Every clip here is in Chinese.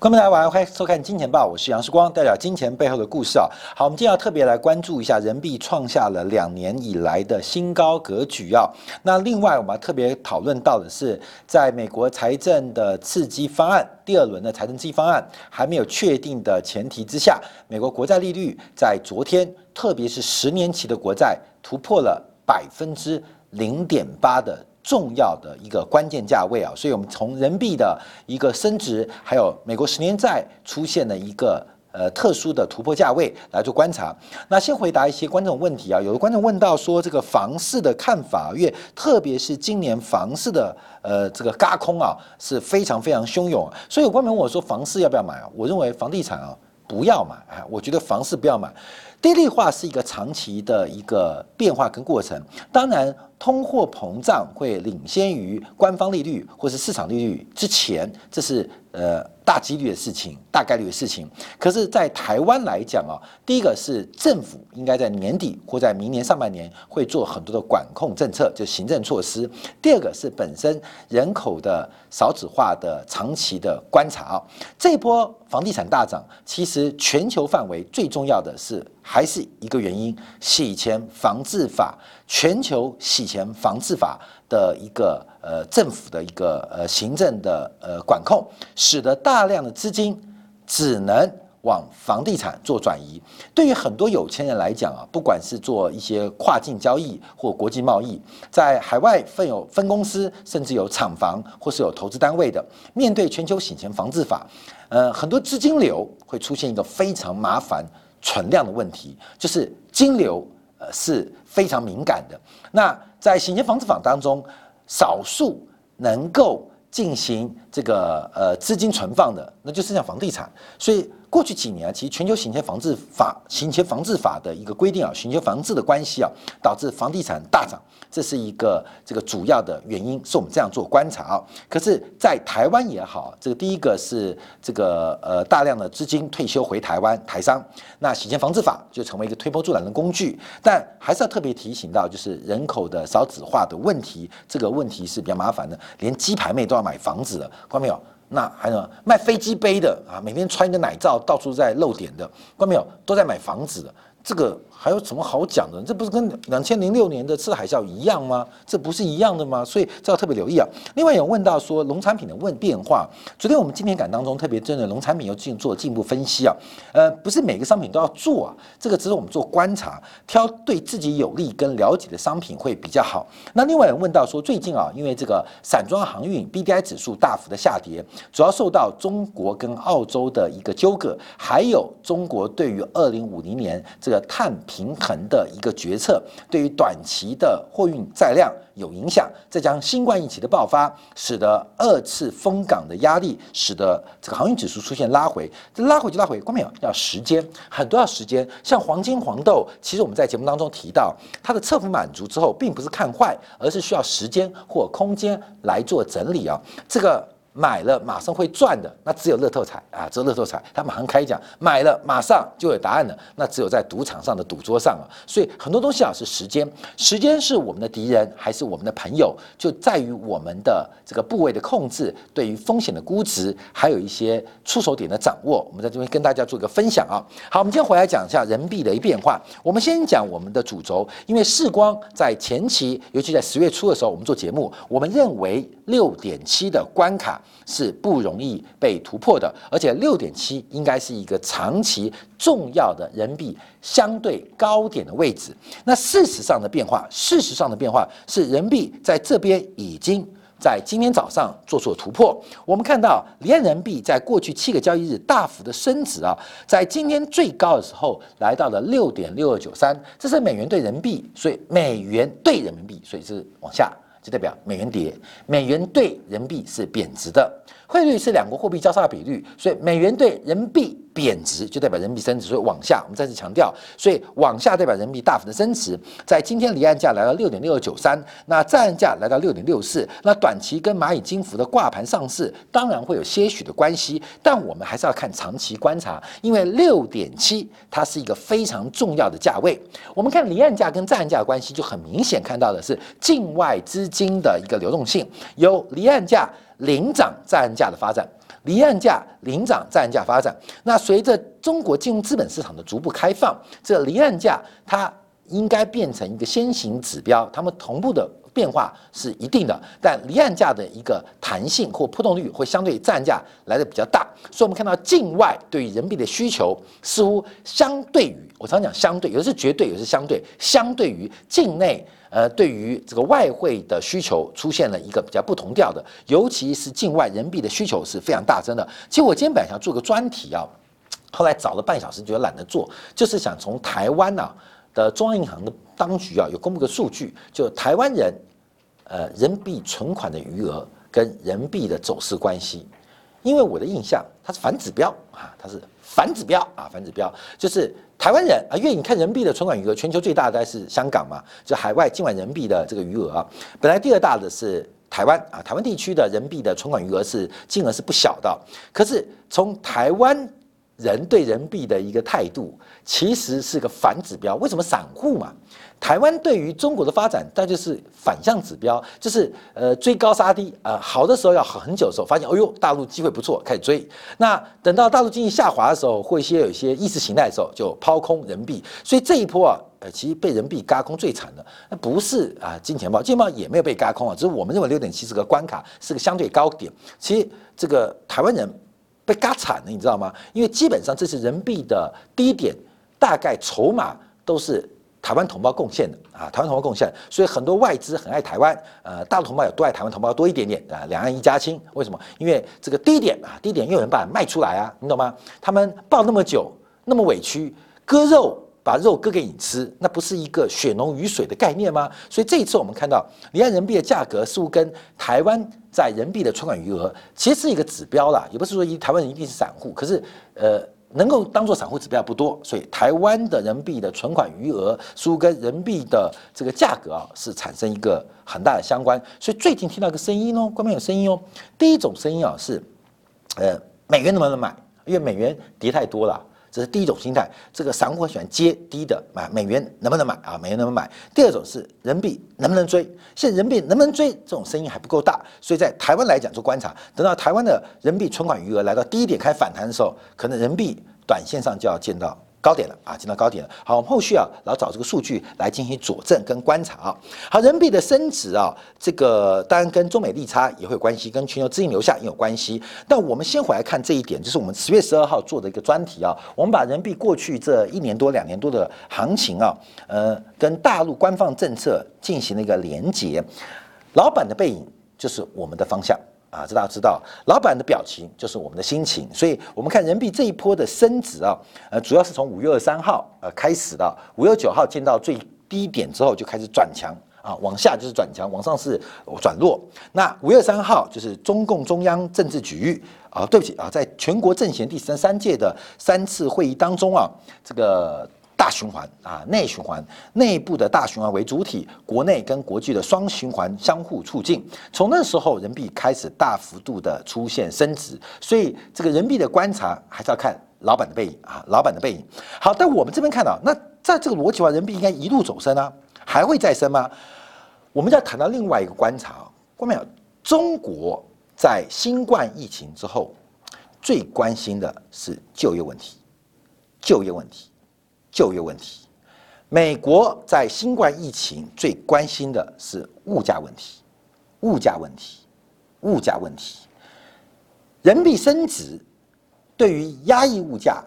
观众大家晚上欢迎收看《金钱报》，我是杨世光，带表金钱背后的故事啊。好，我们今天要特别来关注一下人民币创下了两年以来的新高格局啊。那另外，我们要特别讨论到的是，在美国财政的刺激方案第二轮的财政刺激方案还没有确定的前提之下，美国国债利率在昨天，特别是十年期的国债突破了百分之零点八的。重要的一个关键价位啊，所以我们从人民币的一个升值，还有美国十年债出现了一个呃特殊的突破价位来做观察。那先回答一些观众问题啊，有的观众问到说这个房市的看法，因为特别是今年房市的呃这个嘎空啊是非常非常汹涌，所以有观众问我说房市要不要买啊？我认为房地产啊不要买啊，我觉得房市不要买，低利化是一个长期的一个变化跟过程，当然。通货膨胀会领先于官方利率或是市场利率之前，这是呃大几率的事情，大概率的事情。可是，在台湾来讲啊，第一个是政府应该在年底或在明年上半年会做很多的管控政策，就行政措施。第二个是本身人口的少子化的长期的观察啊，这波房地产大涨，其实全球范围最重要的是还是一个原因：洗钱防治法。全球洗钱防治法的一个呃政府的一个呃行政的呃管控，使得大量的资金只能往房地产做转移。对于很多有钱人来讲啊，不管是做一些跨境交易或国际贸易，在海外分有分公司，甚至有厂房或是有投资单位的，面对全球洗钱防治法，呃，很多资金流会出现一个非常麻烦存量的问题，就是金流。呃，是非常敏感的。那在洗钱防治法当中，少数能够进行这个呃资金存放的，那就是像房地产。所以过去几年啊，其实全球洗钱防治法、洗钱防治法的一个规定啊，洗钱防治的关系啊，导致房地产大涨。这是一个这个主要的原因，是我们这样做观察啊。可是，在台湾也好，这个第一个是这个呃大量的资金退休回台湾台商，那洗钱防治法就成为一个推波助澜的工具。但还是要特别提醒到，就是人口的少子化的问题，这个问题是比较麻烦的。连鸡排妹都要买房子了，看到没有？那还有卖飞机杯的啊，每天穿一个奶罩到处在露点的，看到没有？都在买房子的。这个还有什么好讲的？这不是跟两千零六年的次海啸一样吗？这不是一样的吗？所以这要特别留意啊。另外有问到说农产品的问变化，昨天我们今天感当中特别针对农产品又进做进一步分析啊。呃，不是每个商品都要做啊，这个只是我们做观察，挑对自己有利跟了解的商品会比较好。那另外有问到说最近啊，因为这个散装航运 B D I 指数大幅的下跌，主要受到中国跟澳洲的一个纠葛，还有中国对于二零五零年这个碳平衡的一个决策，对于短期的货运载量有影响。再将新冠疫情的爆发，使得二次封港的压力，使得这个航运指数出现拉回。这拉回就拉回，关没有？要时间，很多要时间。像黄金、黄豆，其实我们在节目当中提到，它的侧幅满足之后，并不是看坏，而是需要时间或空间来做整理啊。这个。买了马上会赚的，那只有乐透彩啊，只有乐透彩，他马上开奖，买了马上就有答案了，那只有在赌场上的赌桌上啊。所以很多东西啊是时间，时间是我们的敌人还是我们的朋友，就在于我们的这个部位的控制，对于风险的估值，还有一些出手点的掌握。我们在这边跟大家做一个分享啊。好，我们今天回来讲一下人民币的一变化。我们先讲我们的主轴，因为世光在前期，尤其在十月初的时候，我们做节目，我们认为六点七的关卡。是不容易被突破的，而且六点七应该是一个长期重要的人民币相对高点的位置。那事实上的变化，事实上的变化是人民币在这边已经在今天早上做出了突破。我们看到离岸人民币在过去七个交易日大幅的升值啊，在今天最高的时候来到了六点六二九三，这是美元对人民币，所以美元对人民币，所以是往下。就代表美元跌，美元对人民币是贬值的，汇率是两国货币交叉比率，所以美元对人民币。贬值就代表人民币升值，所以往下，我们再次强调，所以往下代表人民币大幅的升值。在今天离岸价来到六点六二九三，那在岸价来到六点六四，那短期跟蚂蚁金服的挂盘上市当然会有些许的关系，但我们还是要看长期观察，因为六点七它是一个非常重要的价位。我们看离岸价跟在岸价的关系，就很明显看到的是境外资金的一个流动性，由离岸价领涨在岸价的发展。离岸价领涨，在岸价发展。那随着中国金融资本市场的逐步开放，这离岸价它应该变成一个先行指标，它们同步的。变化是一定的，但离岸价的一个弹性或波动率会相对在岸价来的比较大，所以我们看到境外对于人民币的需求似乎相对于我常讲相对，有的是绝对，有的是相对，相对于境内呃对于这个外汇的需求出现了一个比较不同调的，尤其是境外人民币的需求是非常大增的。其实我今天本来想做个专题啊，后来找了半小时觉得懒得做，就是想从台湾呐。的中央银行的当局啊，有公布个数据，就台湾人，呃，人民币存款的余额跟人民币的走势关系。因为我的印象，它是反指标啊，它是反指标啊，反指标就是台湾人啊，因为你看人民币的存款余额，全球最大的是香港嘛，就海外境外人民币的这个余额啊，本来第二大的是台湾啊，台湾地区的人民币的存款余额是金额是不小的，可是从台湾。人对人民币的一个态度，其实是个反指标。为什么散户嘛？台湾对于中国的发展，那就是反向指标，就是呃追高杀低啊。好的时候要好很久的时候，发现哦呦大陆机会不错，开始追。那等到大陆经济下滑的时候，或一些有一些意识形态的时候，就抛空人民币。所以这一波啊，呃，其实被人民币嘎空最惨的，那不是啊金钱豹，金钱豹也没有被嘎空啊，只是我们认为六点七是个关卡，是个相对高点。其实这个台湾人。被嘎惨了，你知道吗？因为基本上这是人民币的低点，大概筹码都是台湾同胞贡献的啊，台湾同胞贡献，所以很多外资很爱台湾，呃，大陆同胞也多爱台湾同胞多一点点啊，两岸一家亲。为什么？因为这个低点啊，低点又有人把它卖出来啊，你懂吗？他们抱那么久，那么委屈，割肉。把肉割给你吃，那不是一个血浓于水的概念吗？所以这一次我们看到离岸人民币的价格似乎跟台湾在人民币的存款余额其实是一个指标啦，也不是说一台湾人一定是散户，可是呃能够当做散户指标不多，所以台湾的人民币的存款余额输跟人民币的这个价格啊是产生一个很大的相关。所以最近听到一个声音哦，官方有声音哦，第一种声音啊是呃美元能不能买？因为美元跌太多了。这是第一种心态，这个散户喜欢接低的买美元能不能买啊？美元能不能买？第二种是人民币能不能追？现在人民币能不能追？这种声音还不够大，所以在台湾来讲做观察，等到台湾的人民币存款余额来到低点开反弹的时候，可能人民币短线上就要见到。高点了啊，进到高点了。好，我们后续啊，然后找这个数据来进行佐证跟观察啊。好，人民币的升值啊，这个当然跟中美利差也会有关系，跟全球资金流向也有关系。但我们先回来看这一点，就是我们十月十二号做的一个专题啊。我们把人民币过去这一年多、两年多的行情啊，呃，跟大陆官方政策进行了一个连结。老板的背影就是我们的方向。啊，这大家知道，老板的表情就是我们的心情，所以我们看人民币这一波的升值啊，呃，主要是从五月二三号呃开始的，五月九号见到最低点之后就开始转强啊，往下就是转强，往上是转弱。那五月三号就是中共中央政治局啊，对不起啊，在全国政协第十三届的三次会议当中啊，这个。大循环啊，内循环，内部的大循环为主体，国内跟国际的双循环相互促进。从那时候，人民币开始大幅度的出现升值，所以这个人民币的观察还是要看老板的背影啊，老板的背影。好，但我们这边看到，那在这个逻辑话，人民币应该一路走升啊，还会再升吗？我们要谈到另外一个观察，关没有？中国在新冠疫情之后，最关心的是就业问题，就业问题。就业问题，美国在新冠疫情最关心的是物价问题，物价问题，物价问题。人民币升值对于压抑物价、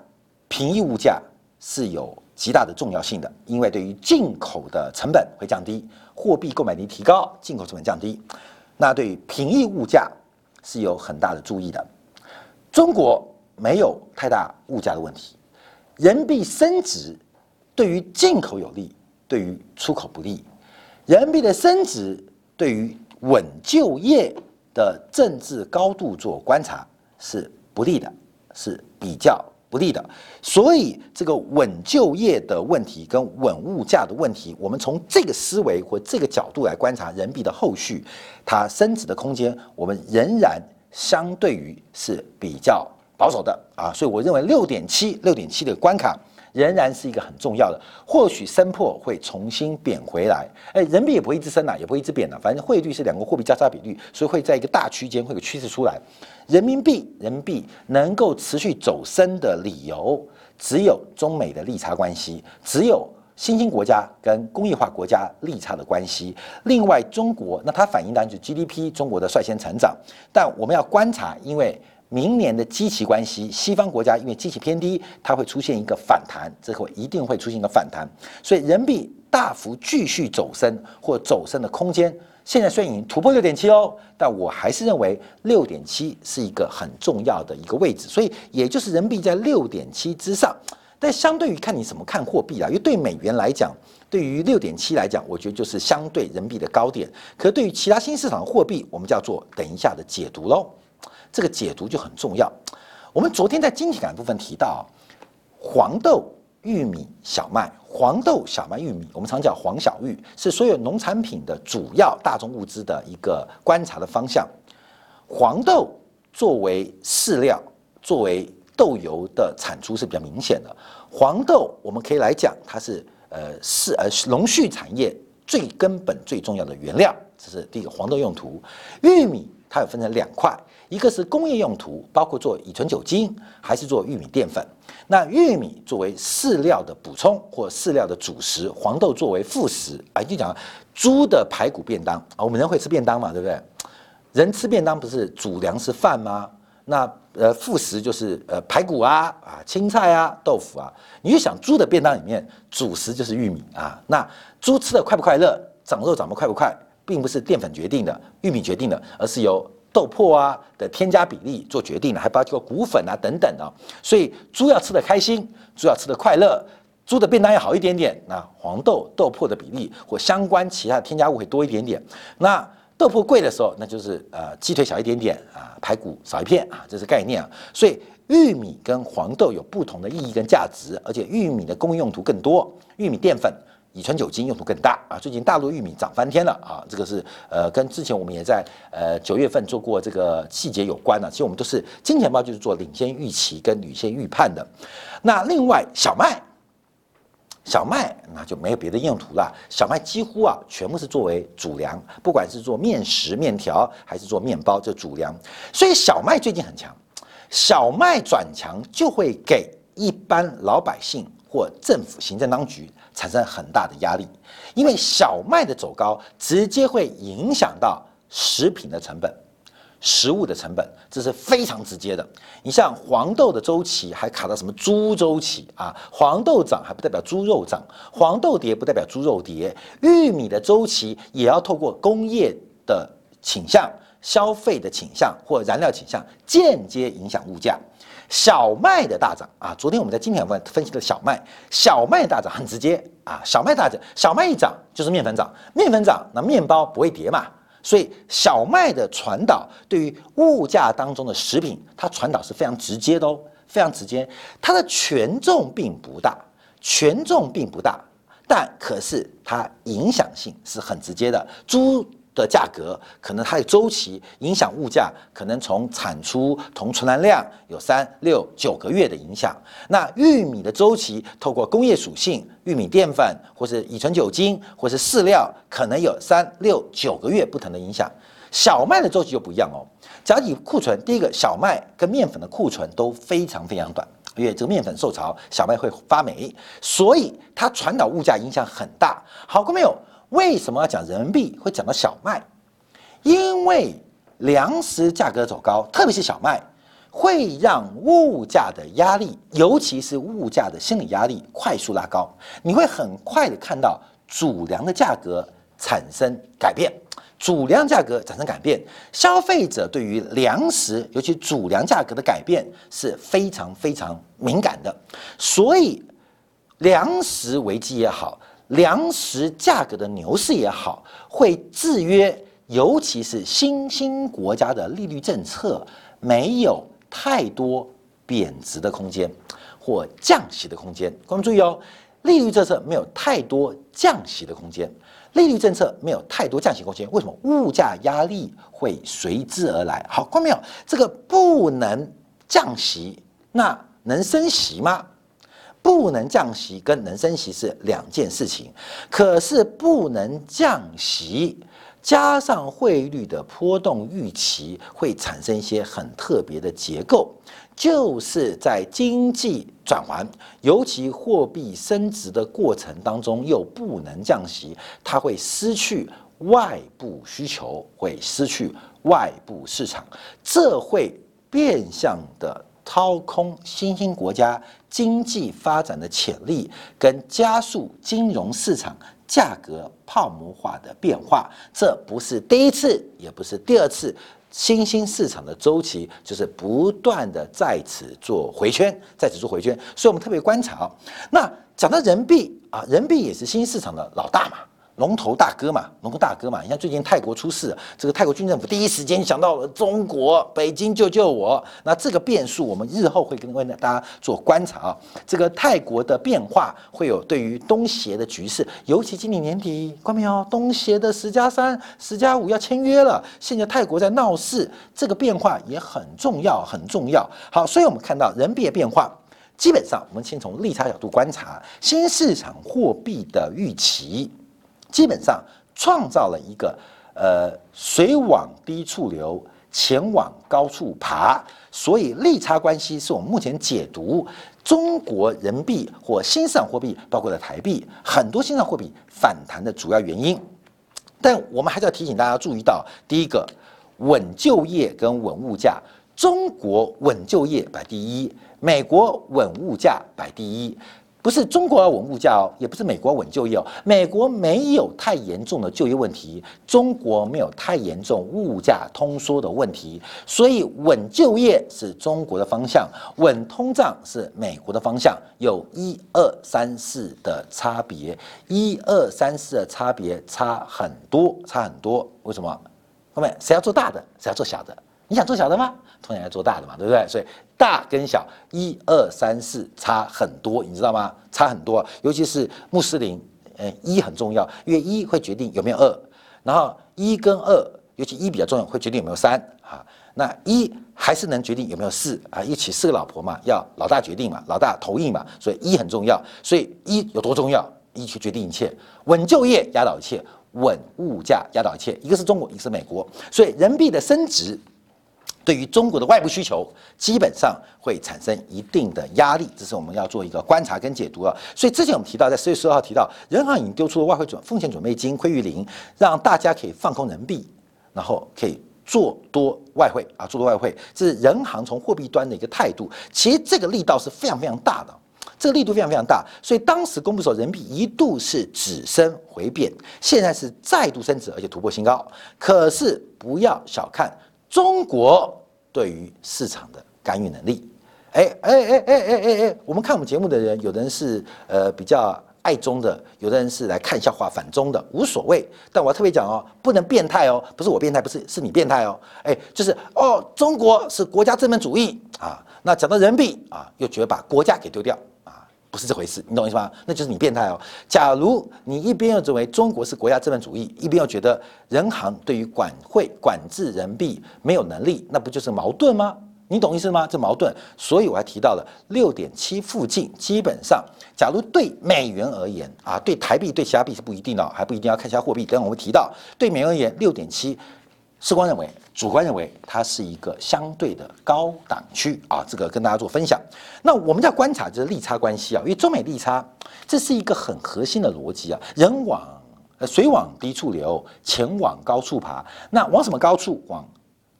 平抑物价是有极大的重要性的，因为对于进口的成本会降低，货币购买力提高，进口成本降低，那对于平抑物价是有很大的注意的。中国没有太大物价的问题。人民币升值对于进口有利，对于出口不利。人民币的升值对于稳就业的政治高度做观察是不利的，是比较不利的。所以这个稳就业的问题跟稳物价的问题，我们从这个思维或这个角度来观察人民币的后续，它升值的空间，我们仍然相对于是比较。保守的啊，所以我认为六点七六点七的关卡仍然是一个很重要的。或许升破会重新贬回来，哎，人民币也不会一直升了，也不会一直贬了，反正汇率是两个货币交叉比率，所以会在一个大区间会有趋势出来。人民币，人民币能够持续走升的理由，只有中美的利差关系，只有新兴国家跟工业化国家利差的关系。另外，中国那它反映当然就 GDP，中国的率先成长，但我们要观察，因为。明年的基期关系，西方国家因为基期偏低，它会出现一个反弹，这会一定会出现一个反弹，所以人民币大幅继续走升或走升的空间，现在虽然已经突破六点七哦，但我还是认为六点七是一个很重要的一个位置，所以也就是人民币在六点七之上，但相对于看你怎么看货币啦，因为对美元来讲，对于六点七来讲，我觉得就是相对人民币的高点，可对于其他新市场的货币，我们叫做等一下的解读喽。这个解读就很重要。我们昨天在晶体感部分提到，黄豆、玉米、小麦，黄豆、小麦、玉米，我们常讲黄小玉，是所有农产品的主要大宗物资的一个观察的方向。黄豆作为饲料、作为豆油的产出是比较明显的。黄豆我们可以来讲，它是呃是呃农畜产业最根本最重要的原料，这是第一个黄豆用途。玉米它有分成两块。一个是工业用途，包括做乙醇酒精，还是做玉米淀粉。那玉米作为饲料的补充或饲料的主食，黄豆作为副食。啊，就讲猪的排骨便当啊，我们人会吃便当嘛，对不对？人吃便当不是主粮食饭吗？那呃副食就是呃排骨啊啊青菜啊豆腐啊。你就想猪的便当里面主食就是玉米啊。那猪吃的快不快乐，长肉长得快不快，并不是淀粉决定的，玉米决定的，而是由豆粕啊的添加比例做决定的，还包括谷粉啊等等啊，所以猪要吃的开心，猪要吃的快乐，猪的便当要好一点点，那黄豆豆粕的比例或相关其他的添加物会多一点点。那豆粕贵的时候，那就是呃鸡腿小一点点啊，排骨少一片啊，这是概念啊。所以玉米跟黄豆有不同的意义跟价值，而且玉米的工业用途更多，玉米淀粉。乙醇酒精用途更大啊！最近大陆玉米涨翻天了啊！这个是呃跟之前我们也在呃九月份做过这个细节有关的。其实我们都是金钱豹就是做领先预期跟领先预判的。那另外小麦，小麦那就没有别的用途了。小麦几乎啊全部是作为主粮，不管是做面食、面条还是做面包，这主粮。所以小麦最近很强，小麦转强就会给一般老百姓或政府行政当局。产生很大的压力，因为小麦的走高，直接会影响到食品的成本、食物的成本，这是非常直接的。你像黄豆的周期还卡到什么猪周期啊？黄豆涨还不代表猪肉涨，黄豆跌不代表猪肉跌。玉米的周期也要透过工业的倾向、消费的倾向或燃料倾向，间接影响物价。小麦的大涨。啊，昨天我们在今天分分析的小麦，小麦大涨很直接。啊，小麦大涨，小麦一涨就是面粉涨，面粉涨那面包不会跌嘛，所以小麦的传导对于物价当中的食品，它传导是非常直接的哦，非常直接，它的权重并不大，权重并不大，但可是它影响性是很直接的，猪。的价格可能它的周期影响物价，可能从产出同存栏量有三六九个月的影响。那玉米的周期，透过工业属性，玉米淀粉或是乙醇酒精或是饲料，可能有三六九个月不同的影响。小麦的周期就不一样哦。假如库存，第一个小麦跟面粉的库存都非常非常短，因为这个面粉受潮，小麦会发霉，所以它传导物价影响很大。好过没有？为什么要讲人民币？会讲到小麦，因为粮食价格走高，特别是小麦，会让物价的压力，尤其是物价的心理压力快速拉高。你会很快的看到主粮的价格产生改变，主粮价格产生改变，消费者对于粮食，尤其主粮价格的改变是非常非常敏感的。所以，粮食危机也好。粮食价格的牛市也好，会制约，尤其是新兴国家的利率政策没有太多贬值的空间或降息的空间。各位注意哦，利率政策没有太多降息的空间，利率政策没有太多降息空间，为什么？物价压力会随之而来。好，看到没有？这个不能降息，那能升息吗？不能降息跟能升息是两件事情，可是不能降息。加上汇率的波动预期，会产生一些很特别的结构，就是在经济转环，尤其货币升值的过程当中，又不能降息，它会失去外部需求，会失去外部市场，这会变相的掏空新兴国家经济发展的潜力，跟加速金融市场。价格泡沫化的变化，这不是第一次，也不是第二次，新兴市场的周期就是不断的在此做回圈，在此做回圈，所以我们特别观察。那讲到人民币啊，人民币也是新兴市场的老大嘛。龙头大哥嘛，龙头大哥嘛，你看最近泰国出事，这个泰国军政府第一时间想到了中国，北京救救我。那这个变数，我们日后会跟为大家做观察啊。这个泰国的变化会有对于东协的局势，尤其今年年底，看到没有？东协的十加三、十加五要签约了，现在泰国在闹事，这个变化也很重要，很重要。好，所以我们看到人币的变化，基本上我们先从利差角度观察新市场货币的预期。基本上创造了一个呃水往低处流，钱往高处爬，所以利差关系是我们目前解读中国人民币或新上货币，包括了台币，很多新上货币反弹的主要原因。但我们还是要提醒大家注意到，第一个稳就业跟稳物价，中国稳就业摆第一，美国稳物价摆第一。不是中国要稳物价哦，也不是美国稳就业哦。美国没有太严重的就业问题，中国没有太严重物价通缩的问题，所以稳就业是中国的方向，稳通胀是美国的方向，有一二三四的差别，一二三四的差别差很多，差很多。为什么？后面谁要做大的，谁要做小的？你想做小的吗？通常要做大的嘛，对不对？所以大跟小，一二三四差很多，你知道吗？差很多，尤其是穆斯林，嗯，一很重要，因为一会决定有没有二，然后一跟二，尤其一比较重要，会决定有没有三啊。那一还是能决定有没有四啊？一起四个老婆嘛，要老大决定嘛，老大头硬嘛，所以一很重要。所以一有多重要？一去决定一切，稳就业压倒一切，稳物价压倒一切。一个是中国，一个是美国，所以人民币的升值。对于中国的外部需求，基本上会产生一定的压力，这是我们要做一个观察跟解读啊。所以之前我们提到，在十月十二号提到，人行已经丢出了外汇准风险准备金，亏于零，让大家可以放空人民币，然后可以做多外汇啊，做多外汇，这是人行从货币端的一个态度。其实这个力道是非常非常大的，这个力度非常非常大。所以当时公布的时候，人民币一度是只升回贬，现在是再度升值，而且突破新高。可是不要小看。中国对于市场的干预能力，哎哎哎哎哎哎哎，我们看我们节目的人，有的人是呃比较爱中的，有的人是来看笑话反中的，无所谓。但我要特别讲哦，不能变态哦，不是我变态，不是是你变态哦。哎，就是哦，中国是国家资本主义啊，那讲到人民币啊，又觉得把国家给丢掉。不是这回事，你懂意思吗？那就是你变态哦。假如你一边又认为中国是国家资本主义，一边又觉得人行对于管会管制人民币没有能力，那不就是矛盾吗？你懂意思吗？这矛盾。所以我还提到了六点七附近，基本上，假如对美元而言啊，对台币对其他币是不一定的，还不一定要看一下货币。等我们提到对美元而言，六点七。客观认为，主观认为它是一个相对的高档区啊，这个跟大家做分享。那我们要观察就是利差关系啊，因为中美利差这是一个很核心的逻辑啊，人往呃水往低处流，钱往高处爬。那往什么高处？往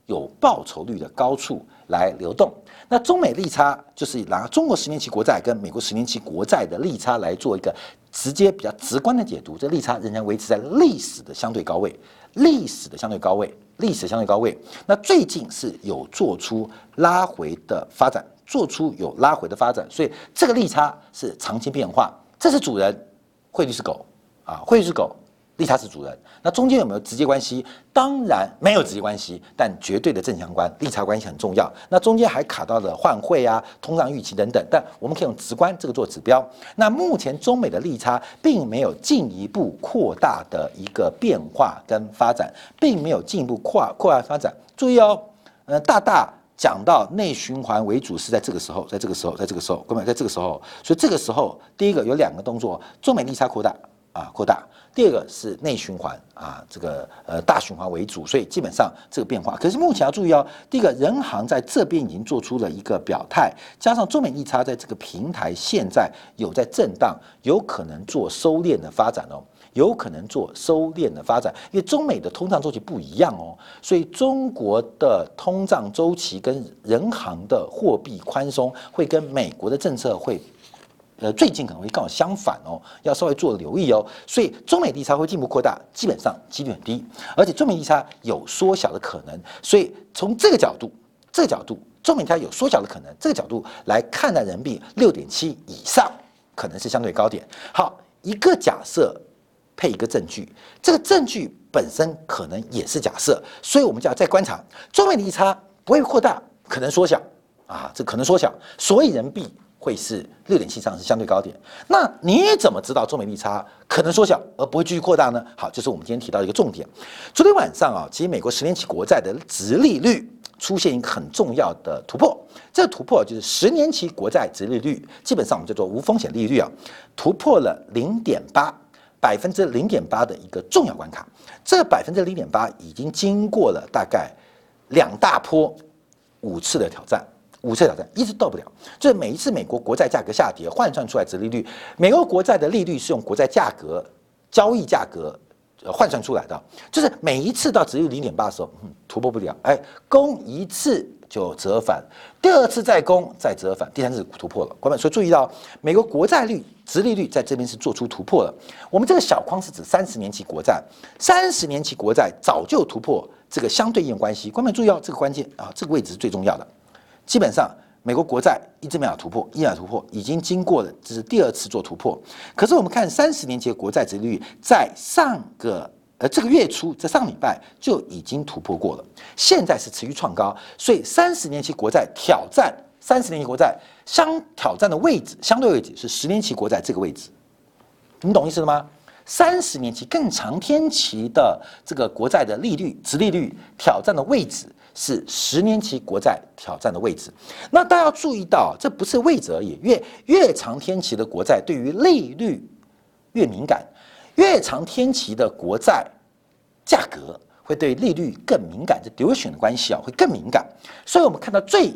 有报酬率的高处来流动。那中美利差就是拿中国十年期国债跟美国十年期国债的利差来做一个直接比较直观的解读，这利差仍然维持在历史的相对高位，历史的相对高位。历史相对高位，那最近是有做出拉回的发展，做出有拉回的发展，所以这个利差是长期变化，这是主人，汇率是狗啊，汇率是狗。利差是主人，那中间有没有直接关系？当然没有直接关系，但绝对的正相关，利差关系很重要。那中间还卡到了换汇啊、通胀预期等等，但我们可以用直观这个做指标。那目前中美的利差并没有进一步扩大的一个变化跟发展，并没有进一步扩扩大发展。注意哦，呃，大大讲到内循环为主是在这个时候，在这个时候，在这个时候，各位在这个时候，所以这个时候第一个有两个动作，中美利差扩大啊，扩大。第二个是内循环啊，这个呃大循环为主，所以基本上这个变化。可是目前要注意哦，第一个人行在这边已经做出了一个表态，加上中美利差在这个平台现在有在震荡，有可能做收敛的发展哦，有可能做收敛的发展，因为中美的通胀周期不一样哦，所以中国的通胀周期跟人行的货币宽松会跟美国的政策会。呃，最近可能会刚好相反哦，要稍微做留意哦。所以中美利差会进一步扩大，基本上几率很低，而且中美利差有缩小的可能。所以从这个角度，这个角度，中美利差有缩小的可能，这个角度来看待人民币六点七以上可能是相对高点。好，一个假设配一个证据，这个证据本身可能也是假设，所以我们就要再观察中美利差不会扩大，可能缩小啊，这可能缩小，所以人民币。会是热点七上是相对高点，那你怎么知道中美利差可能缩小而不会继续扩大呢？好，就是我们今天提到一个重点。昨天晚上啊，其实美国十年期国债的值利率出现一个很重要的突破，这个突破就是十年期国债值利率，基本上我们叫做无风险利率啊，突破了零点八百分之零点八的一个重要关卡。这百分之零点八已经经过了大概两大波五次的挑战。五次挑战一直到不了，就是每一次美国国债价格下跌换算出来的利率，美国国债的利率是用国债价格交易价格换算出来的，就是每一次到只有零点八的时候，嗯，突破不了，哎，攻一次就折返，第二次再攻再折返，第三次突破了。各位所以注意到美国国债率值利率在这边是做出突破了。我们这个小框是指三十年期国债，三十年期国债早就突破这个相对应关系。观众注意到这个关键啊，这个位置是最重要的。基本上，美国国债一直没有突破，一直突破，已经经过了，这是第二次做突破。可是我们看三十年期国债殖利率，在上个呃这个月初，在上礼拜就已经突破过了，现在是持续创高，所以三十年期国债挑战三十年期国债相挑战的位置，相对位置是十年期国债这个位置，你懂意思了吗？三十年期更长天期的这个国债的利率、殖利率挑战的位置。是十年期国债挑战的位置，那大家要注意到，这不是位置而已。越越长天期的国债对于利率越敏感，越长天期的国债价格会对利率更敏感，这 duration 的关系啊会更敏感。所以我们看到最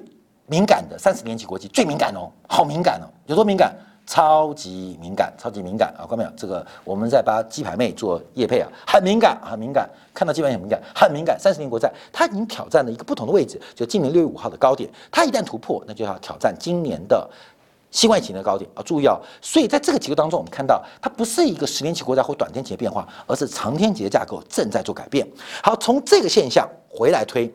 敏感的三十年期国际最敏感哦，好敏感哦，有多敏感？超级敏感，超级敏感啊！看到没有？这个我们在帮鸡排妹做叶配啊，很敏感，很敏感。看到鸡排很敏感，很敏感。三十年国债，它已经挑战了一个不同的位置，就今年六月五号的高点。它一旦突破，那就要挑战今年的新外型的高点啊！注意哦。所以在这个结构当中，我们看到它不是一个十年期国债或短天期的变化，而是长天期的架构正在做改变。好，从这个现象回来推。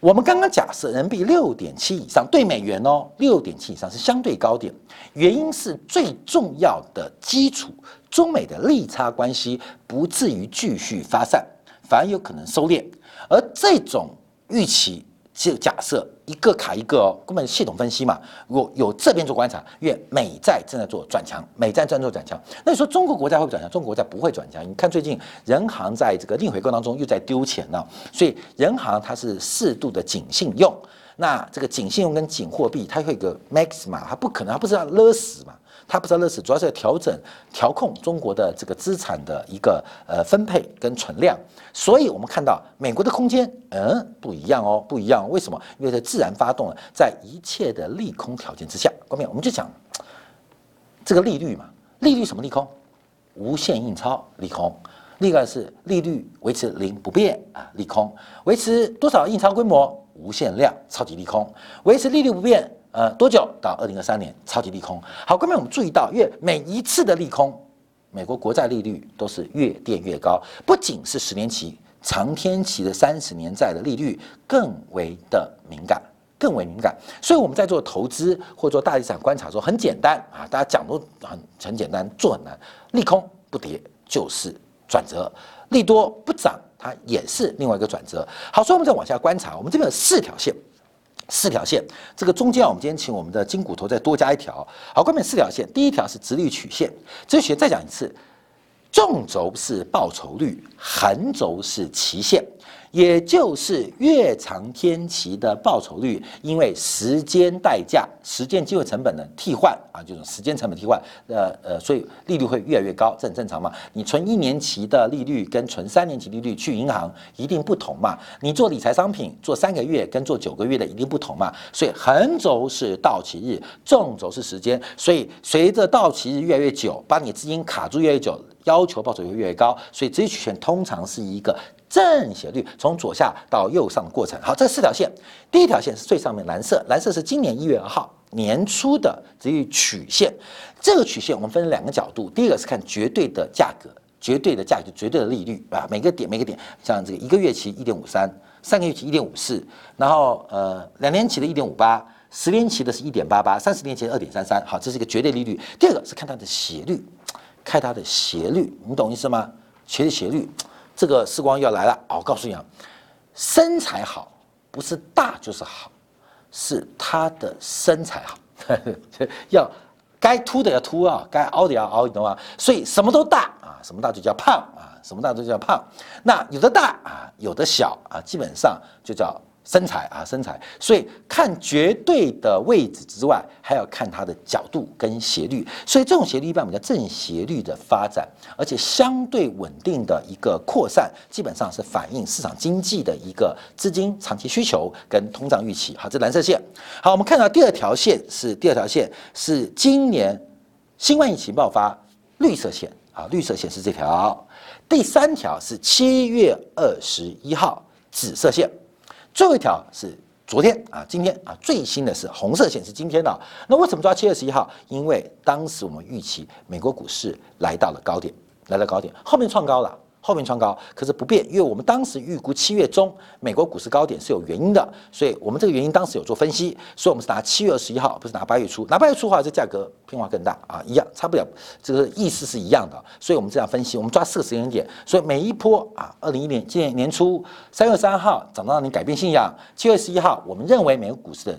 我们刚刚假设人民币六点七以上对美元哦，六点七以上是相对高点，原因是最重要的基础，中美的利差关系不至于继续发散，反而有可能收敛，而这种预期。就假设一个卡一个哦，根本系统分析嘛。如果有这边做观察，因为美债正在做转强，美债正在做转强。那你说中国国债会不会转强？中国国债不会转强。你看最近人行在这个逆回购当中又在丢钱了，所以人行它是适度的紧信用。那这个紧信用跟紧货币，它会有个 max 嘛，它不可能，它不是要勒死嘛。它不是勒死，主要是要调整、调控中国的这个资产的一个呃分配跟存量，所以我们看到美国的空间，嗯，不一样哦，不一样。为什么？因为它自然发动了，在一切的利空条件之下，关面我们就讲这个利率嘛，利率什么利空？无限印钞利空，另外是利率维持零不变啊，利空，维持多少印钞规模？无限量，超级利空，维持利率不变。呃，多久到二零二三年超级利空？好，各位我们注意到，因为每一次的利空，美国国债利率都是越垫越高。不仅是十年期、长天期的三十年债的利率更为的敏感，更为敏感。所以我们在做投资或做大资产观察的时候，很简单啊，大家讲都很很简单，做很难。利空不跌就是转折，利多不涨它也是另外一个转折。好，所以我们再往下观察，我们这边有四条线。四条线，这个中间我们今天请我们的金骨头再多加一条。好，关键四条线，第一条是直率曲线，直率曲线再讲一次，纵轴是报酬率，横轴是期限。也就是越长天期的报酬率，因为时间代价、时间机会成本的替换啊，这种时间成本替换，呃呃，所以利率会越来越高，这很正常嘛。你存一年期的利率跟存三年期利率去银行一定不同嘛。你做理财商品做三个月跟做九个月的一定不同嘛。所以横轴是到期日，纵轴是时间，所以随着到期日越来越久，把你资金卡住越来越久，要求报酬会越来越高。所以这些曲线通常是一个。正斜率从左下到右上的过程，好，这四条线，第一条线是最上面蓝色，蓝色是今年一月二号年初的这一曲线，这个曲线我们分两个角度，第一个是看绝对的价格，绝对的价格，绝对的利率啊，每个点每个点，像这个一个月期一点五三，三个月期一点五四，然后呃两年期的一点五八，十年期的是一点八八，三十年期二点三三，好，这是一个绝对利率。第二个是看它的斜率，看它的斜率，你懂意思吗？斜的斜率。这个时光要来了啊！我告诉你啊，身材好不是大就是好，是他的身材好，要该凸的要凸啊，该凹的要凹，你懂吗？所以什么都大啊，什么大就叫胖啊，什么大就叫胖。那有的大啊，有的小啊，基本上就叫。身材啊，身材，所以看绝对的位置之外，还要看它的角度跟斜率。所以这种斜率一般我们叫正斜率的发展，而且相对稳定的一个扩散，基本上是反映市场经济的一个资金长期需求跟通胀预期。好，这蓝色线。好，我们看到第二条线是第二条线是今年新冠疫情爆发，绿色线啊，绿色线是这条。第三条是七月二十一号，紫色线。最后一条是昨天啊，今天啊，最新的是红色线是今天的。那为什么抓七月十一号？因为当时我们预期美国股市来到了高点，来到高点，后面创高了。后面创高，可是不变，因为我们当时预估七月中美国股市高点是有原因的，所以我们这个原因当时有做分析，所以我们是拿七月二十一号，不是拿八月初，拿八月初的话，这价格变化更大啊，一样差不了，这个意思是一样的，所以我们这样分析，我们抓四个时间点，所以每一波啊，二零一年今年年初三月三号涨到让你改变信仰，七月十一号，我们认为美国股市的。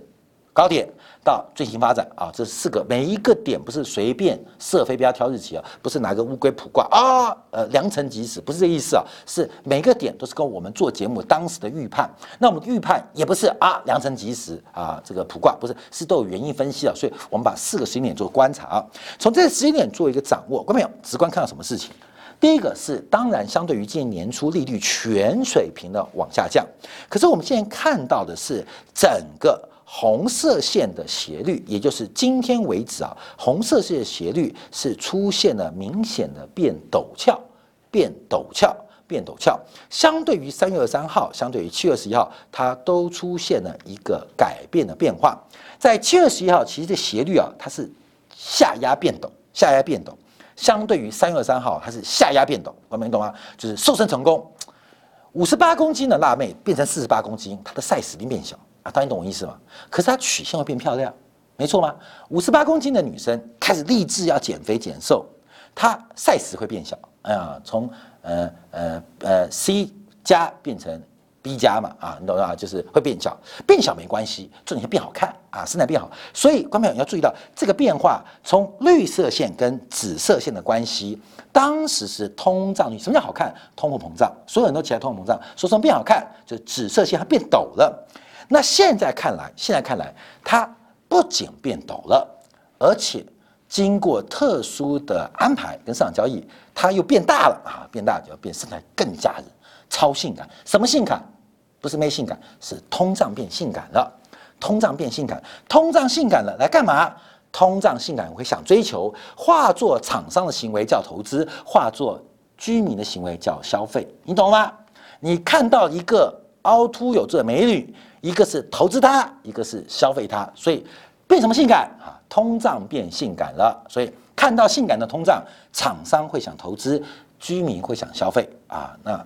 高点到最新发展啊，这四个每一个点不是随便设飞镖挑日期啊，不是拿个乌龟卜卦啊，呃良辰吉时不是这意思啊，是每个点都是跟我们做节目当时的预判。那我们预判也不是啊良辰吉时啊这个卜卦不是，是都有原因分析啊，所以我们把四个时间点做观察啊，从这时间点做一个掌握。观众朋友直观看到什么事情？第一个是当然相对于今年年初利率全水平的往下降，可是我们现在看到的是整个。红色线的斜率，也就是今天为止啊，红色线的斜率是出现了明显的变陡峭，变陡峭，变陡峭。相对于三月二十三号，相对于七月二十一号，它都出现了一个改变的变化。在七月二十一号，其实这斜率啊，它是下压变陡，下压变陡。相对于三月二十三号，它是下压变陡，我们懂吗？就是瘦身成功，五十八公斤的辣妹变成四十八公斤，它的 size 一定变小。啊，当然懂我意思吗？可是它曲线会变漂亮，没错吗？五十八公斤的女生开始立志要减肥减瘦，她 size 会变小，哎呀，从呃呃呃 C 加变成 B 加嘛，啊，你懂啊？就是会变小，变小没关系，重点是变好看啊，身材变好。所以观众朋友要注意到这个变化，从绿色线跟紫色线的关系，当时是通胀率，什么叫好看？通货膨胀，所有人都期待通货膨胀，说什么变好看？就是紫色线它变陡了。那现在看来，现在看来，它不仅变陡了，而且经过特殊的安排跟市场交易，它又变大了啊！变大就要变身材更加的超性感。什么性感？不是没性感，是通胀变性感了。通胀变性感，通胀性感了，来干嘛？通胀性感会想追求，化作厂商的行为叫投资，化作居民的行为叫消费，你懂吗？你看到一个凹凸有致的美女。一个是投资它，一个是消费它，所以变什么性感啊？通胀变性感了，所以看到性感的通胀，厂商会想投资，居民会想消费啊。那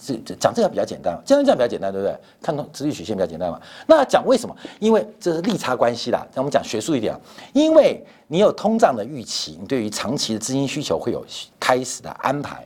这讲这个比较简单，这样这样比较简单，对不对？看通直率曲线比较简单嘛。那讲为什么？因为这是利差关系啦。那我们讲学术一点，因为你有通胀的预期，你对于长期的资金需求会有开始的安排，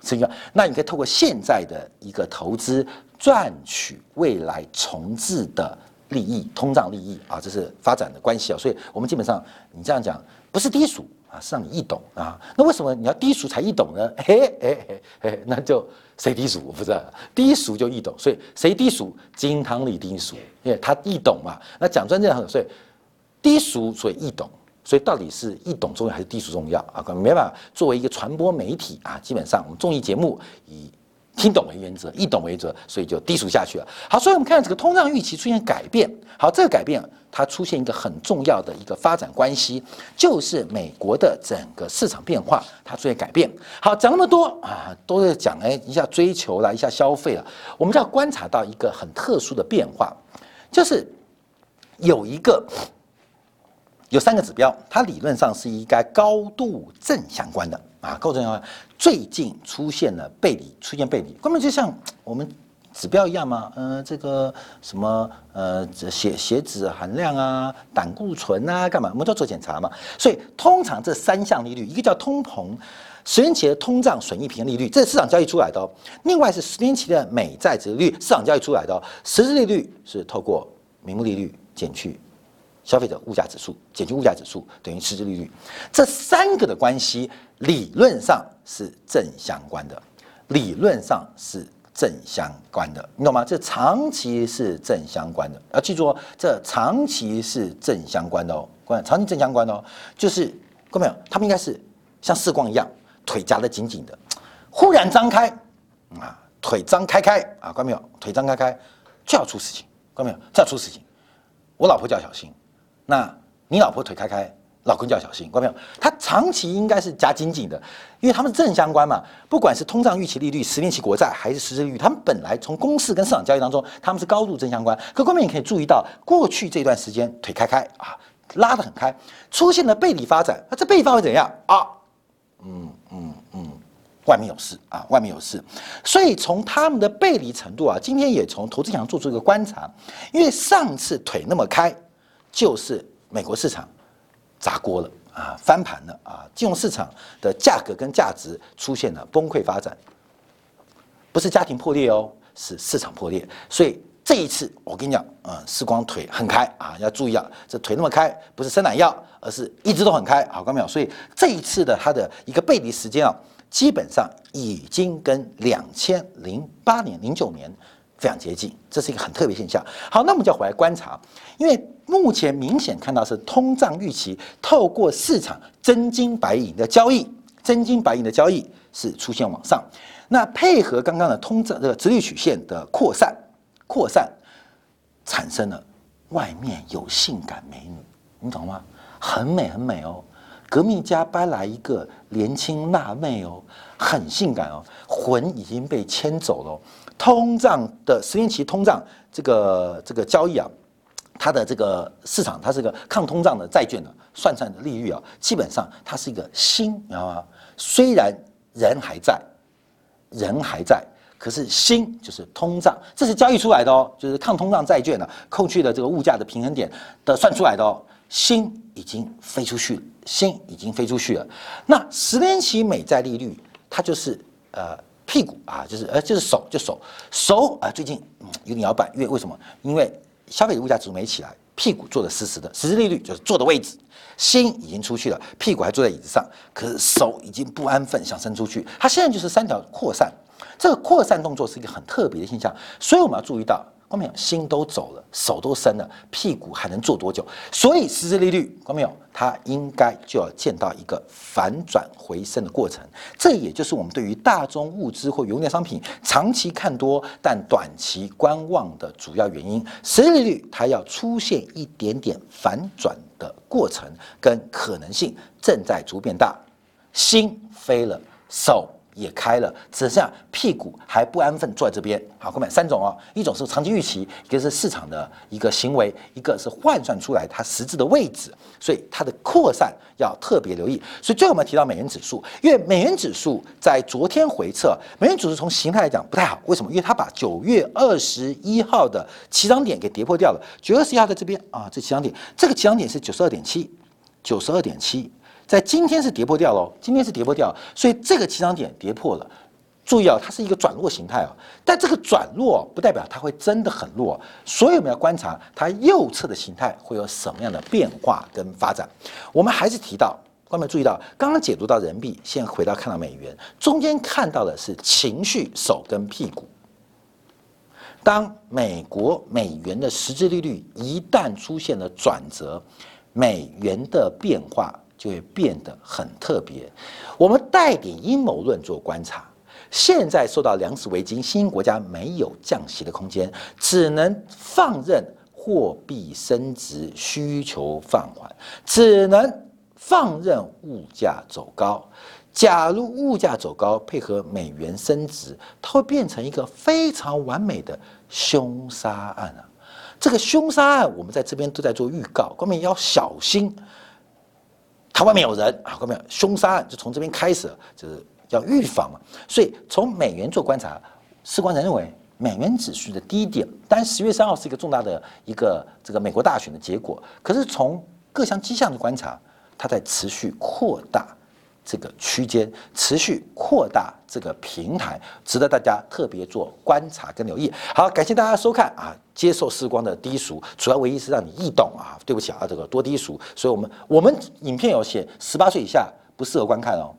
所以。那你可以透过现在的一个投资。赚取未来重置的利益，通胀利益啊，这是发展的关系啊，所以我们基本上你这样讲不是低俗，啊，是让你易懂啊。那为什么你要低俗才易懂呢？嘿嘿嘿嘿，那就谁低俗我不知道，低俗就易懂，所以谁低俗？金汤力低俗，因为他易懂嘛。那讲专这样，所以低俗所以易懂，所以到底是易懂重要还是低俗重要啊？可能没办法，作为一个传播媒体啊，基本上我们综艺节目以。听懂为原则，易懂为则，所以就低俗下去了。好，所以我们看这个通胀预期出现改变。好，这个改变它出现一个很重要的一个发展关系，就是美国的整个市场变化它出现改变。好，讲那么多啊，都在讲哎一下追求了，一下消费了。我们就要观察到一个很特殊的变化，就是有一个有三个指标，它理论上是应该高度正相关的啊，高度正相关。最近出现了背离，出现背离，根本就像我们指标一样嘛，呃，这个什么呃血血脂含量啊，胆固醇啊，干嘛？我们都做检查嘛。所以通常这三项利率，一个叫通膨，十年期的通胀损益平衡利率，这是市场交易出来的；另外是十年期的美债值率，市场交易出来的。实质利率是透过名目利率减去。消费者物价指数减去物价指数等于实质利率，这三个的关系理论上是正相关的，理论上是正相关的，你懂吗？这长期是正相关的，要记住哦，这长期是正相关的哦，关长期正相关的哦，就是看没有？他们应该是像视光一样，腿夹得紧紧的，忽然张开啊，腿张开开啊，看没有？腿张开开就要出事情，看没有？就要出事情，我老婆就要小心。那你老婆腿开开，老公就要小心，看到没有？它长期应该是夹紧紧的，因为它们是正相关嘛。不管是通胀预期利率、十年期国债还是实质利率，它们本来从公式跟市场交易当中，它们是高度正相关。可后面你可以注意到，过去这段时间腿开开啊，拉得很开，出现了背离发展。那这背离发会怎样啊？嗯嗯嗯，外面有事啊，外面有事。所以从他们的背离程度啊，今天也从投资墙做出一个观察，因为上次腿那么开。就是美国市场砸锅了啊，翻盘了啊，金融市场的价格跟价值出现了崩溃发展，不是家庭破裂哦，是市场破裂。所以这一次我跟你讲，啊，时光腿很开啊，要注意啊，这腿那么开不是生奶药，而是一直都很开，好，看没有？所以这一次的它的一个背离时间啊，基本上已经跟两千零八年、零九年。非常接近，这是一个很特别现象。好，那我们就要回来观察，因为目前明显看到是通胀预期透过市场真金白银的交易，真金白银的交易是出现往上。那配合刚刚的通胀这个直率曲线的扩散，扩散产生了外面有性感美女，你懂吗？很美很美哦，革命家搬来一个年轻辣妹哦，很性感哦，魂已经被牵走了。通胀的十年期通胀这个这个交易啊，它的这个市场它是个抗通胀的债券呢，算算的利率啊，基本上它是一个新，你知道吗？虽然人还在，人还在，可是心就是通胀，这是交易出来的哦，就是抗通胀债券呢，扣去的这个物价的平衡点的算出来的哦，心已经飞出去了，心已经飞出去了。那十年期美债利率它就是呃。屁股啊，就是呃，就是手，就手手啊，最近嗯有点摇摆，因为为什么？因为消费者物价指数没起来，屁股坐的实实的，实质利率就是坐的位置，心已经出去了，屁股还坐在椅子上，可是手已经不安分，想伸出去。它现在就是三条扩散，这个扩散动作是一个很特别的现象，所以我们要注意到。看没有？心都走了，手都伸了，屁股还能坐多久？所以实质利率，看没有？它应该就要见到一个反转回升的过程。这也就是我们对于大宗物资或油电商品长期看多，但短期观望的主要原因。实质利率它要出现一点点反转的过程跟可能性，正在逐变大。心飞了，手。也开了，只剩下屁股还不安分坐在这边。好，各位，三种哦，一种是长期预期，一个是市场的一个行为，一个是换算出来它实质的位置，所以它的扩散要特别留意。所以最后我们提到美元指数，因为美元指数在昨天回撤，美元指数从形态来讲不太好，为什么？因为它把九月二十一号的起涨点给跌破掉了。九月二十一号在这边啊，这起涨点，这个起涨点是九十二点七，九十二点七。在今天是跌破掉喽，今天是跌破掉，所以这个起涨点跌破了。注意啊，它是一个转弱形态啊，但这个转弱不代表它会真的很弱，所以我们要观察它右侧的形态会有什么样的变化跟发展。我们还是提到观众注意到，刚刚解读到人民币，现在回到看到美元，中间看到的是情绪手跟屁股。当美国美元的实质利率一旦出现了转折，美元的变化就会变得很特别。我们带点阴谋论做观察，现在受到粮食危机，新兴国家没有降息的空间，只能放任货币升值，需求放缓，只能放任物价走高。假如物价走高，配合美元升值，它会变成一个非常完美的凶杀案啊！这个凶杀案，我们在这边都在做预告，各位要小心，他外面有人啊！外面，凶杀案就从这边开始，就是要预防嘛。所以从美元做观察，士官认为美元指数的低点，当然十月三号是一个重大的一个这个美国大选的结果，可是从各项迹象的观察，它在持续扩大。这个区间持续扩大，这个平台值得大家特别做观察跟留意。好，感谢大家收看啊！接受时光的低俗，主要唯一是让你易懂啊。对不起啊，这个多低俗，所以我们我们影片有写十八岁以下不适合观看哦。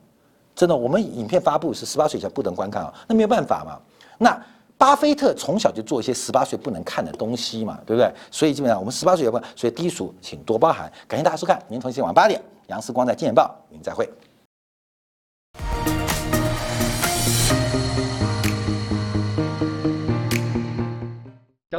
真的，我们影片发布是十八岁以下不能观看哦。那没有办法嘛。那巴菲特从小就做一些十八岁不能看的东西嘛，对不对？所以基本上我们十八岁有关，所以低俗请多包涵。感谢大家收看，明天同一时间晚八点，杨世光在《金钱报》，您再会。